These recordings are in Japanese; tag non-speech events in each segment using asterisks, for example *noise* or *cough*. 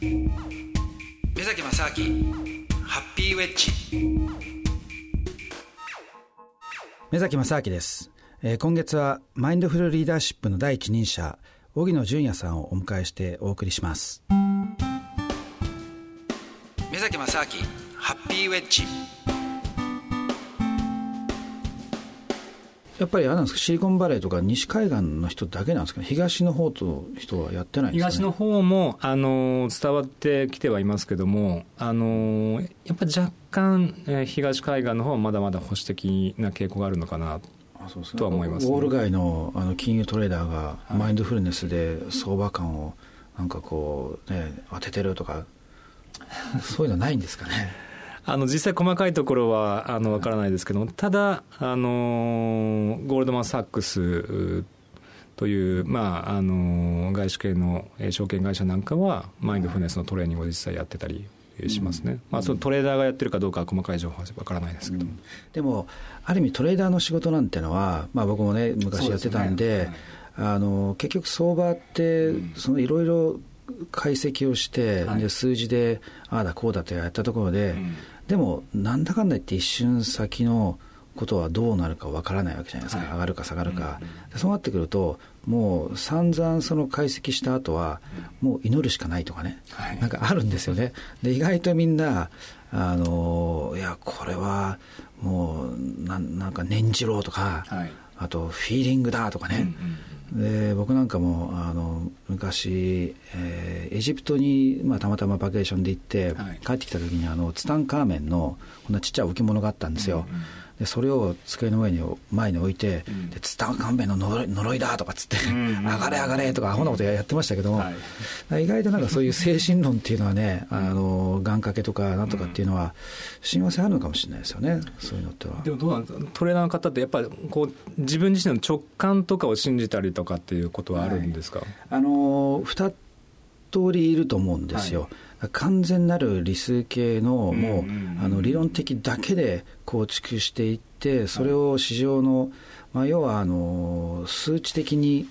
目崎正明ハッピーウェッジ。目崎正明です、えー、今月はマインドフルリーダーシップの第一人者荻野純也さんをお迎えしてお送りします。目崎正明ハッピーウェッジやっぱりあれなんですか？シリコンバレーとか西海岸の人だけなんですか、ね、東の方と人はやってないね、東の方もあの伝わってきてはいますけども、あのやっぱり若干、えー、東海岸の方はまだまだ保守的な傾向があるのかなとは思います、ね、ウォール街のあの金融トレーダーがマインドフルネスで相場感をなんかこう、ね、当ててるとか、そういうのないんですかね？あの実際細かいところはあの分からないですけども、ただ、あのゴールドマン・サックスという、まあ、あの外資系の証券会社なんかは、マインドフルネスのトレーニングを実際やってたりしますね、うん、まあ、そのトレーダーがやってるかどうかは細かい情報は分からないですけども、うん、でも、ある意味、トレーダーの仕事なんてのは、まあ、僕もね、昔やってたんで、でね。はい、あの結局、相場って、いろいろ解析をして、はい、で数字でああだこうだとやったところで、うんでも、なんだかんだ言って一瞬先のことはどうなるかわからないわけじゃないですか、はい、上がるか下がるか、うん、そうなってくると、もう散々その解析した後は、もう祈るしかないとかね、はい、なんかあるんですよね。で意外とみんなあのいやこれはもうななんか念じろとか、はい、あとフィーリングだとかね、うんうん、で僕なんかもあの昔、えー、エジプトに、まあ、たまたまバケーションで行って、はい、帰ってきた時にあのツタンカーメンのこんなちっちゃい置物があったんですよ。うんうんでそれを机の上に前に置いて、うん、でツタンカンベンの呪いだとかっつって、うん、上がれ上がれとかアホなことやってましたけども、はい、意外となんかそういう精神論っていうのはね、あの願掛けとかなんとかっていうのは親和性あるのかもしれないですよね、そういうのっては。でもどうなんですか？トレーナーの方ってやっぱりこう自分自身の直感とかを信じたりとかっていうことはあるんですか、はい、あの2通りいると思うんですよ。はい完全なる理数系のもうあの理論的だけで構築していってそれを市場の、まあ、要はあの数値的に、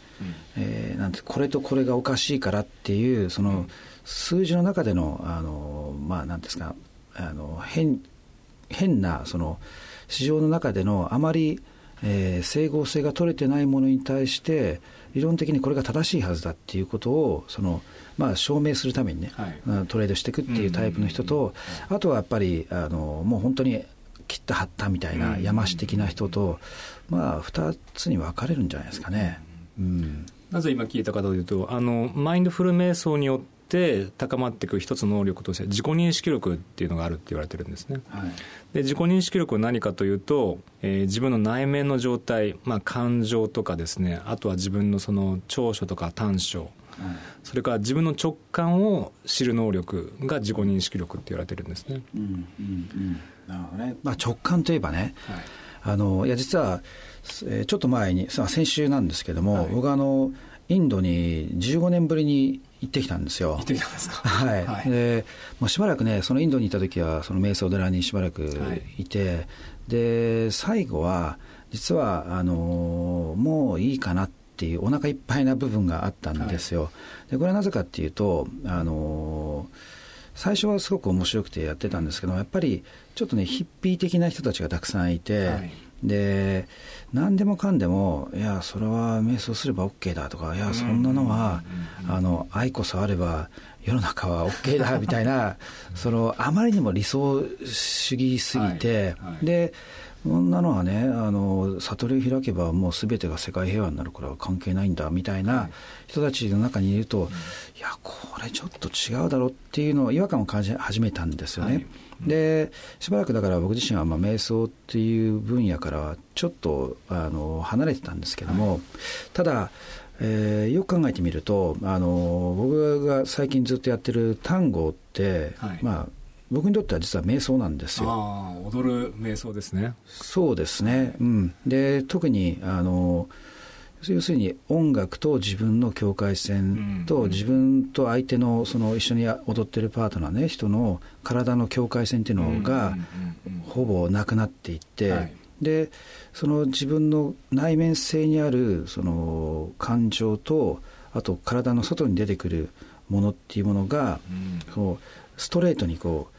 えー、なんてこれとこれがおかしいからっていうその数字の中でのあの、まあ、なんですかあの変変なその市場の中でのあまり、えー、整合性が取れてないものに対して理論的にこれが正しいはずだっていうことをその、まあ、証明するためにね、はい、トレードしていくっていうタイプの人と、あとはやっぱりあのもう本当に切った張ったみたいな山師的な人と、まあ、2つに分かれるんじゃないですかね。うん、なぜ今聞いたかというとあのマインドフル瞑想によって高まっていく一つの能力として自己認識力っていうのがあるって言われてるんですね、はい、で自己認識力は何かというと、えー、自分の内面の状態、まあ、感情とかですねあとは自分のその長所とか短所それから自分の直感を知る能力が自己認識力って言われてるんですね。うんうんうん。なるほどね。まあ、直感といえばね、はい、あのいや実は、えー、ちょっと前に先週なんですけども、はい、僕あのインドに15年ぶりに行ってきたんですよ。行ってきたんですか？はい。はい、で、もうしばらくね、そのインドにいた時は、その瞑想寺にしばらくいて、はい、で、最後は、実は、あの、もういいかなっていう、お腹いっぱいな部分があったんですよ。はい、で、これはなぜかっていうと、あの、最初はすごく面白くてやってたんですけどやっぱりちょっとねヒッピー的な人たちがたくさんいて、はい、で何でもかんでもいやそれは瞑想すれば OK だとかいやそんなのは、あの愛こそあれば世の中は OK だ *laughs* みたいなそのあまりにも理想主義すぎて、はい。はい、でそんなのはねあの悟りを開けばもう全てが世界平和になるから関係ないんだみたいな人たちの中にいると、はい、いやこれちょっと違うだろうっていうのを違和感を感じ始めたんですよね。はい。でしばらくだから僕自身はまあ瞑想っていう分野からちょっとあの離れてたんですけども、はい、ただ、えー、よく考えてみるとあの僕が最近ずっとやってる単語って、はい、まあ僕にとっては実は瞑想なんですよ。あ踊る瞑想ですね。そうですね。うん。で特にあの要するに音楽と自分の境界線と自分と相手のその一緒に踊ってるパートナーね人の体の境界線っていうのがほぼなくなっていって、でその自分の内面性にあるその感情とあと体の外に出てくるものっていうものが、こうストレートにこう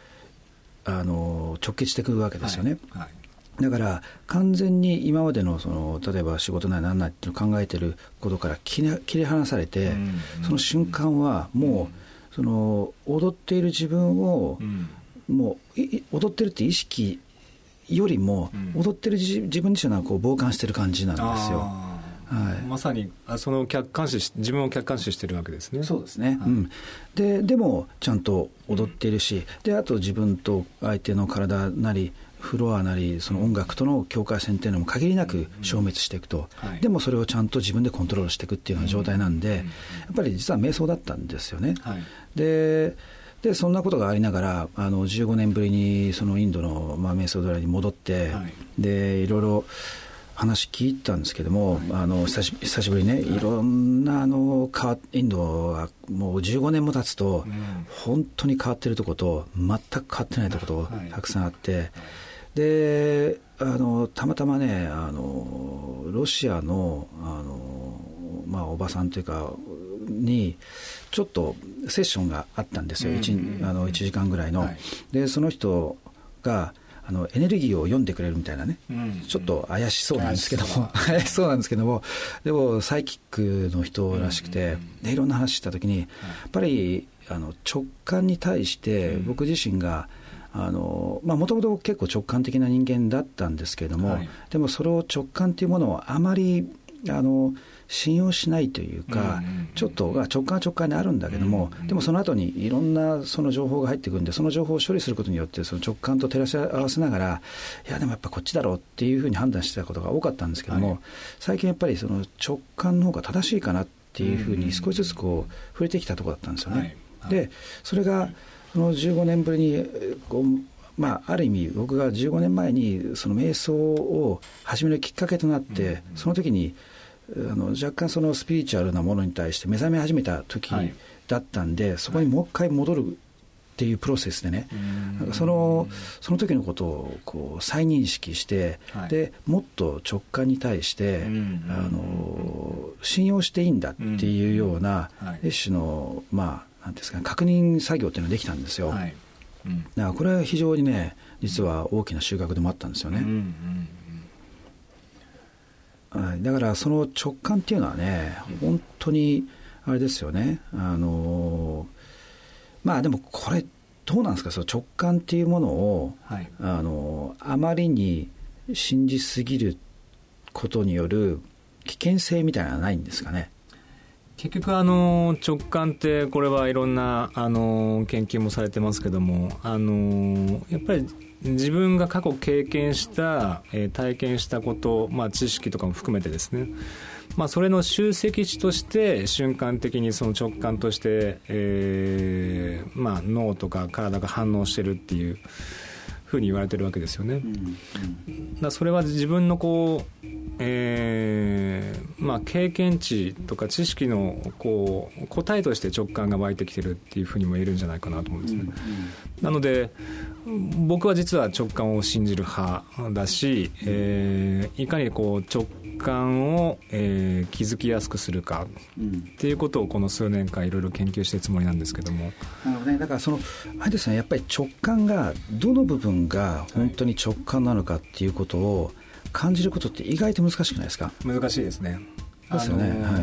あの直結してくるわけですよね。はい。はい。だから完全に今までのその例えば仕事なりなんなりっていうのを考えてることから切り離されて、その瞬間はもうその踊っている自分を、もう踊ってるって意識よりも、踊ってる自分自身はこう傍観してる感じなんですよ。はい、まさにその客観視自分を客観視してるわけですね。そうですね、はい、うん、ででもちゃんと踊っているし、であと自分と相手の体なりフロアなりその音楽との境界線っていうのも限りなく消滅していくと、はい、でもそれをちゃんと自分でコントロールしていくっていうような状態なんで、やっぱり実は瞑想だったんですよね。はい、ででそんなことがありながらあの15年ぶりにそのインドの、まあ、瞑想ドラに戻って、はい、でいろいろ話聞いたんですけども、はい、あの久し久しぶりにね、いろんなあのインドはもう15年も経つと、うん、本当に変わってるとこと全く変わってないとことたくさんあって、はい、であのたまたまねあのロシアのあの、まあ、おばさんというかにちょっとセッションがあったんですよ、1, あの1時間ぐらいの。はい、でその人があのエネルギーを読んでくれるみたいなね、うん、ちょっと怪しそうなんですけども、怪しそう。*laughs* なんですけども、でもサイキックの人らしくて、でいろんな話したときに、やっぱりあの直感に対して、僕自身が、もともと結構直感的な人間だったんですけれども、はい、でもそれを直感というものをあまりあの信用しないというか、ちょっと直感は直感にあるんだけども、でもその後にいろんなその情報が入ってくるんで、その情報を処理することによって、その直感と照らし合わせながら、いや、でもやっぱこっちだろうっていうふうに判断してたことが多かったんですけども、最近やっぱりその直感の方が正しいかなっていうふうに少しずつこう触れてきたところだったんですよね。でそれがその15年ぶりにこうまあ、ある意味僕が15年前にその瞑想を始めるきっかけとなって、その時にあの若干そのスピリチュアルなものに対して目覚め始めた時だったんで、はい、そこにもう一回戻るっていうプロセスでね、なんかそのその時のことをこう再認識して、はい、でもっと直感に対して、あの信用していいんだっていうような、一種の、まあ、なんですか、ね、確認作業っていうのができたんですよ。はいうん、だからこれは非常にね、実は大きな収穫でもあったんですよね。うんうんだからその直感っていうのはね、本当にあれですよね、あのまあでもこれ、どうなんですか、その直感っていうものを、はい、あのあまりに信じすぎることによる危険性みたいなのはないんですかね？結局あの直感ってこれはいろんなあの研究もされてますけどもあのやっぱり自分が過去経験した、体験したこと、まあ、知識とかも含めてですね、まあ、それの集積値として瞬間的にその直感として、えまあ、脳とか体が反応してるっていうふうに言われてるわけですよね。だそれは自分のこう、えーまあ、経験値とか知識のこう答えとして直感が湧いてきてるっていうふうにも言えるんじゃないかなと思うんですね。うんうん、なので僕は実は直感を信じる派だし、えー、いかにこう直感を、えー、気づきやすくするかっていうことをこの数年間いろいろ研究してるつもりなんですけども。なるほどね、だからそのあれですね。やっぱり直感がどの部分が本当に直感なのかっていうことを感じることって意外と難しくないですか？難しいですね。ですよね。は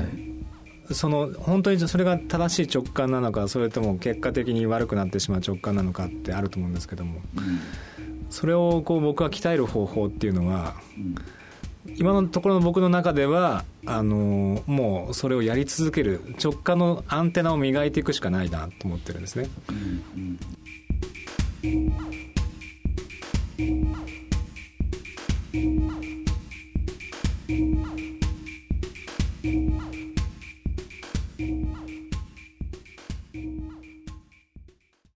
い。その本当にそれが正しい直感なのかそれとも結果的に悪くなってしまう直感なのかってあると思うんですけども、うん、それをこう僕は鍛える方法っていうのは、うん今のところの僕の中ではあのもうそれをやり続ける直下のアンテナを磨いていくしかないなと思ってるんですね。うんうん